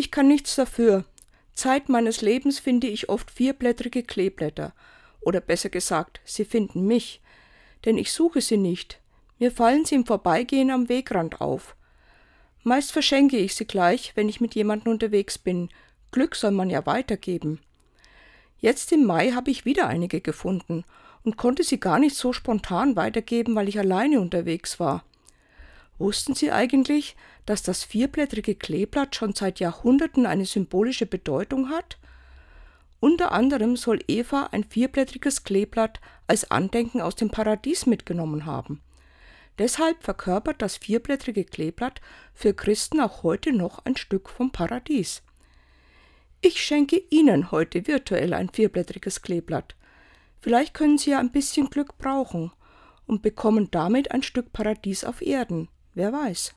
Ich kann nichts dafür. Zeit meines Lebens finde ich oft vierblättrige Kleeblätter. Oder besser gesagt, sie finden mich. Denn ich suche sie nicht. Mir fallen sie im Vorbeigehen am Wegrand auf. Meist verschenke ich sie gleich, wenn ich mit jemandem unterwegs bin. Glück soll man ja weitergeben. Jetzt im Mai habe ich wieder einige gefunden und konnte sie gar nicht so spontan weitergeben, weil ich alleine unterwegs war. Wussten Sie eigentlich, dass das vierblättrige Kleeblatt schon seit Jahrhunderten eine symbolische Bedeutung hat? Unter anderem soll Eva ein vierblättriges Kleeblatt als Andenken aus dem Paradies mitgenommen haben. Deshalb verkörpert das vierblättrige Kleeblatt für Christen auch heute noch ein Stück vom Paradies. Ich schenke Ihnen heute virtuell ein vierblättriges Kleeblatt. Vielleicht können Sie ja ein bisschen Glück brauchen und bekommen damit ein Stück Paradies auf Erden. Wer weiß.